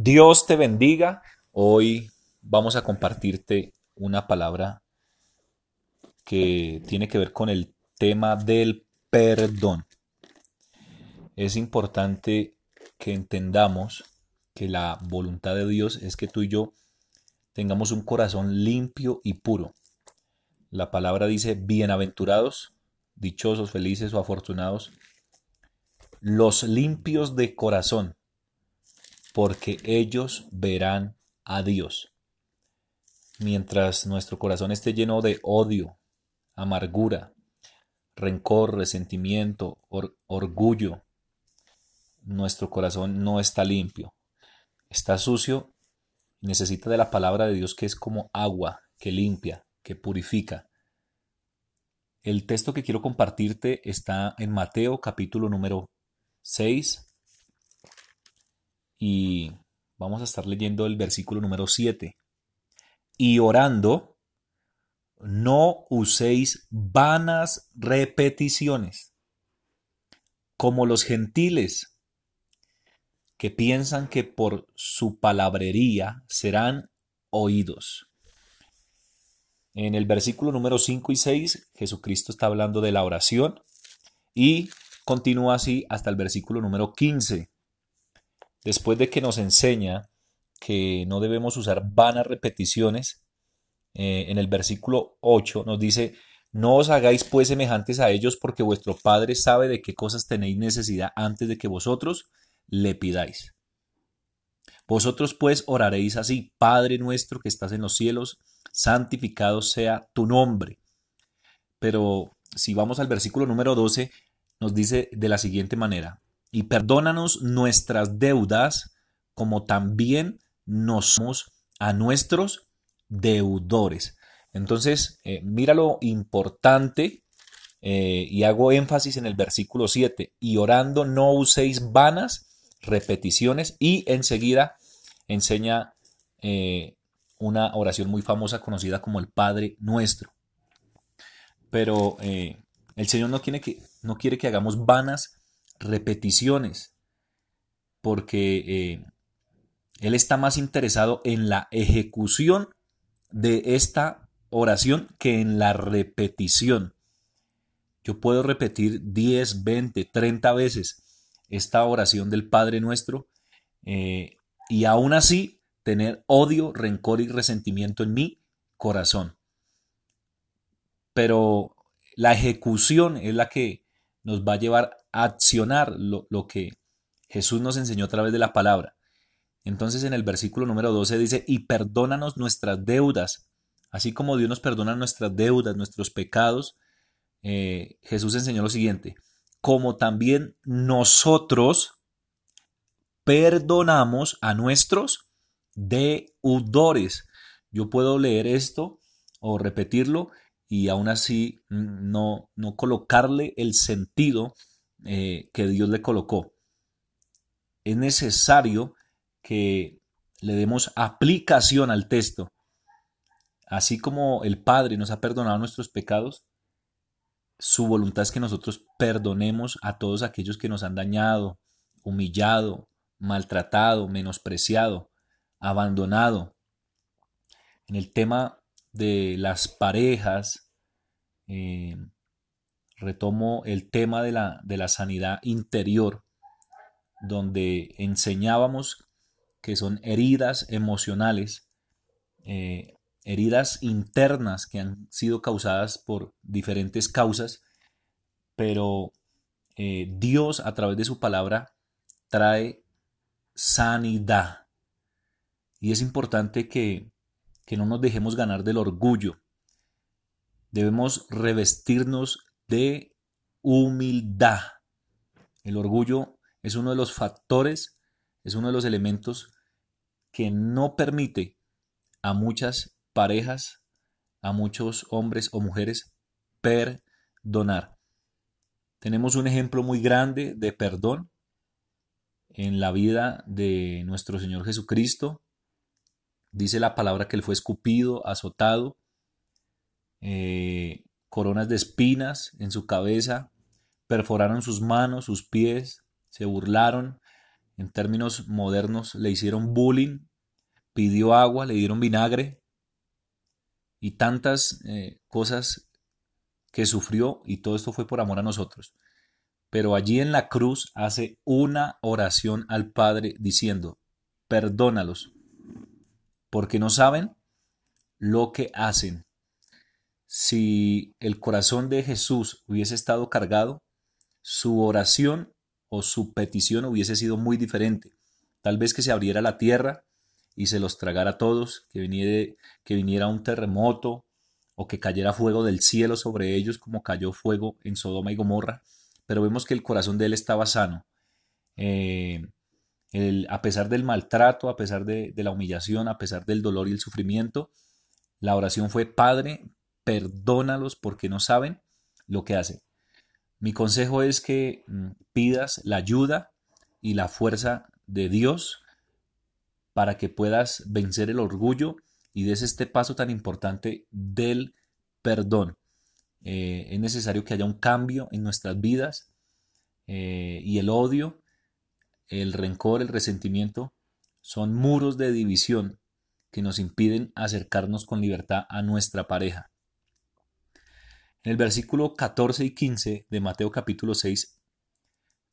Dios te bendiga. Hoy vamos a compartirte una palabra que tiene que ver con el tema del perdón. Es importante que entendamos que la voluntad de Dios es que tú y yo tengamos un corazón limpio y puro. La palabra dice, bienaventurados, dichosos, felices o afortunados, los limpios de corazón, porque ellos verán a Dios. Mientras nuestro corazón esté lleno de odio, amargura, rencor, resentimiento, orgullo, nuestro corazón no está limpio. Está sucio necesita de la palabra de Dios que es como agua que limpia, que purifica. El texto que quiero compartirte está en Mateo capítulo número 6 y vamos a estar leyendo el versículo número 7. Y orando, no uséis vanas repeticiones, como los gentiles, que piensan que por su palabrería serán oídos. En el versículo número 5 y 6, Jesucristo está hablando de la oración y continúa así hasta el versículo número 15 después de que nos enseña que no debemos usar vanas repeticiones, eh, en el versículo 8 nos dice, no os hagáis pues semejantes a ellos porque vuestro Padre sabe de qué cosas tenéis necesidad antes de que vosotros le pidáis. Vosotros pues oraréis así, Padre nuestro que estás en los cielos, santificado sea tu nombre. Pero si vamos al versículo número 12, nos dice de la siguiente manera, y perdónanos nuestras deudas como también nos somos a nuestros deudores. Entonces, eh, mira lo importante eh, y hago énfasis en el versículo 7, y orando no uséis vanas repeticiones y enseguida enseña eh, una oración muy famosa conocida como el Padre Nuestro. Pero el Señor no quiere, que, no quiere que hagamos vanas repeticiones, porque eh, Él está más interesado en la ejecución de esta oración que en la repetición. Yo puedo repetir 10, 20, 30 veces esta oración del Padre nuestro eh, y aún así tener odio, rencor y resentimiento en mi corazón. Pero la ejecución es la que nos va a llevar accionar lo, que Jesús nos enseñó a través de la palabra. Entonces en el versículo número 12 dice, y perdónanos nuestras deudas, así como Dios nos perdona nuestras deudas, nuestros pecados. Eh, Jesús enseñó lo siguiente, como también nosotros perdonamos a nuestros deudores. Yo puedo leer esto o repetirlo y aún así no, no colocarle el sentido eh, que Dios le colocó. Es necesario que le demos aplicación al texto. Así como el Padre nos ha perdonado nuestros pecados, su voluntad es que nosotros perdonemos a todos aquellos que nos han dañado, humillado, maltratado, menospreciado, abandonado. En el tema de las parejas, eh, retomo el tema de la, de la sanidad interior, donde enseñábamos que son heridas emocionales, eh, heridas internas que han sido causadas por diferentes causas, pero eh, Dios a través de su palabra trae sanidad. Y es importante que, que no nos dejemos ganar del orgullo. Debemos revestirnos de humildad. El orgullo es uno de los factores, es uno de los elementos que no permite a muchas parejas, a muchos hombres o mujeres perdonar. Tenemos un ejemplo muy grande de perdón en la vida de nuestro Señor Jesucristo. Dice la palabra que Él fue escupido, azotado, eh, coronas de espinas en su cabeza, perforaron sus manos, sus pies, se burlaron, en términos modernos, le hicieron bullying, pidió agua, le dieron vinagre y tantas eh, cosas que sufrió y todo esto fue por amor a nosotros. Pero allí en la cruz hace una oración al Padre diciendo, perdónalos, porque no saben lo que hacen. Si el corazón de Jesús hubiese estado cargado, su oración o su petición hubiese sido muy diferente. Tal vez que se abriera la tierra y se los tragara a todos, que viniera, un terremoto o que cayera fuego del cielo sobre ellos como cayó fuego en Sodoma y Gomorra, pero vemos que el corazón de él estaba sano. Eh, a pesar del maltrato, a pesar de, de la humillación, a pesar del dolor y el sufrimiento, la oración fue, Padre, perdónalos porque no saben lo que hacen. Mi consejo es que mm, pidas la ayuda y la fuerza de Dios para que puedas vencer el orgullo y des este paso tan importante del perdón. Eh, es necesario que haya un cambio en nuestras vidas eh, y el odio, el rencor, el resentimiento son muros de división que nos impiden acercarnos con libertad a nuestra pareja. En el versículo 14 y 15 de Mateo capítulo 6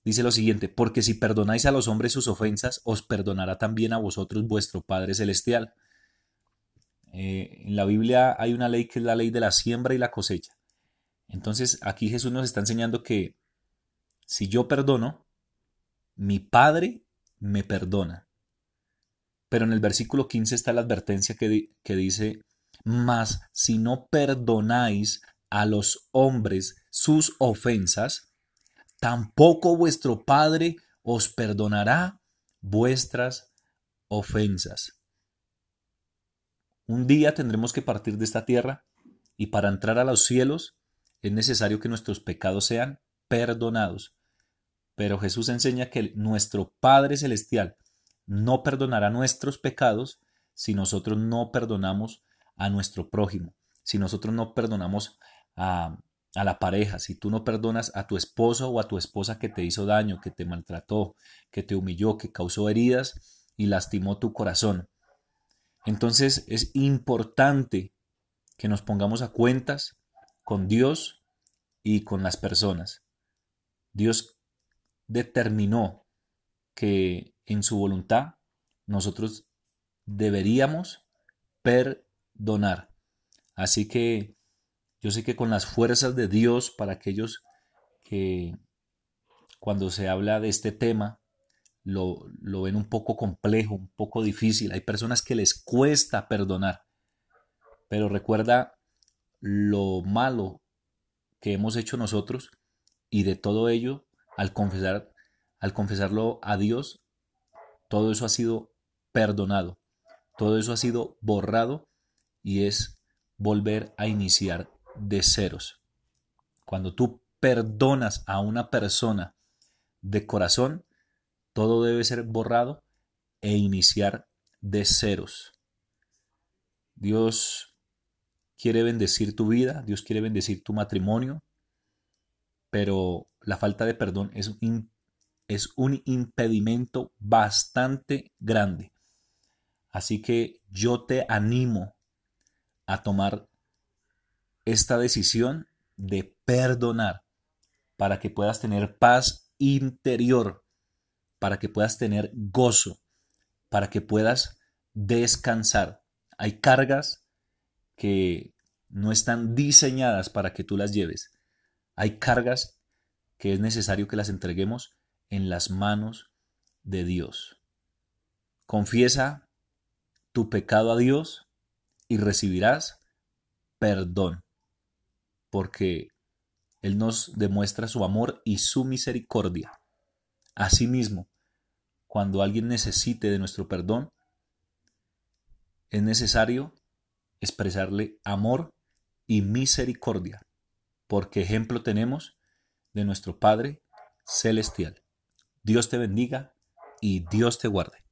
dice lo siguiente, porque si perdonáis a los hombres sus ofensas, os perdonará también a vosotros vuestro Padre Celestial. Eh, en la Biblia hay una ley que es la ley de la siembra y la cosecha. Entonces aquí Jesús nos está enseñando que si yo perdono, mi Padre me perdona. Pero en el versículo 15 está la advertencia que, que dice, mas si no perdonáis a los hombres sus ofensas, tampoco vuestro Padre os perdonará vuestras ofensas. Un día tendremos que partir de esta tierra y para entrar a los cielos es necesario que nuestros pecados sean perdonados. Pero Jesús enseña que nuestro Padre Celestial no perdonará nuestros pecados si nosotros no perdonamos a nuestro prójimo, si nosotros no perdonamos a, la pareja, si tú no perdonas a tu esposo o a tu esposa que te hizo daño, que te maltrató, que te humilló, que causó heridas y lastimó tu corazón. Entonces es importante que nos pongamos a cuentas con Dios y con las personas. Dios determinó que en su voluntad nosotros deberíamos perdonar. Así que yo sé que con las fuerzas de Dios para aquellos que cuando se habla de este tema lo, lo ven un poco complejo, un poco difícil. Hay personas que les cuesta perdonar. Pero recuerda lo malo que hemos hecho nosotros y de todo ello, al confesar, al confesarlo a Dios, todo eso ha sido perdonado, todo eso ha sido borrado y es volver a iniciar de ceros. Cuando tú perdonas a una persona de corazón, todo debe ser borrado e iniciar de ceros. Dios quiere bendecir tu vida, Dios quiere bendecir tu matrimonio, pero la falta de perdón es un, es un impedimento bastante grande. Así que yo te animo a tomar esta decisión de perdonar para que puedas tener paz interior, para que puedas tener gozo, para que puedas descansar. Hay cargas que no están diseñadas para que tú las lleves. Hay cargas que es necesario que las entreguemos en las manos de Dios. Confiesa tu pecado a Dios y recibirás perdón porque Él nos demuestra su amor y su misericordia. Asimismo, cuando alguien necesite de nuestro perdón, es necesario expresarle amor y misericordia, porque ejemplo tenemos de nuestro Padre Celestial. Dios te bendiga y Dios te guarde.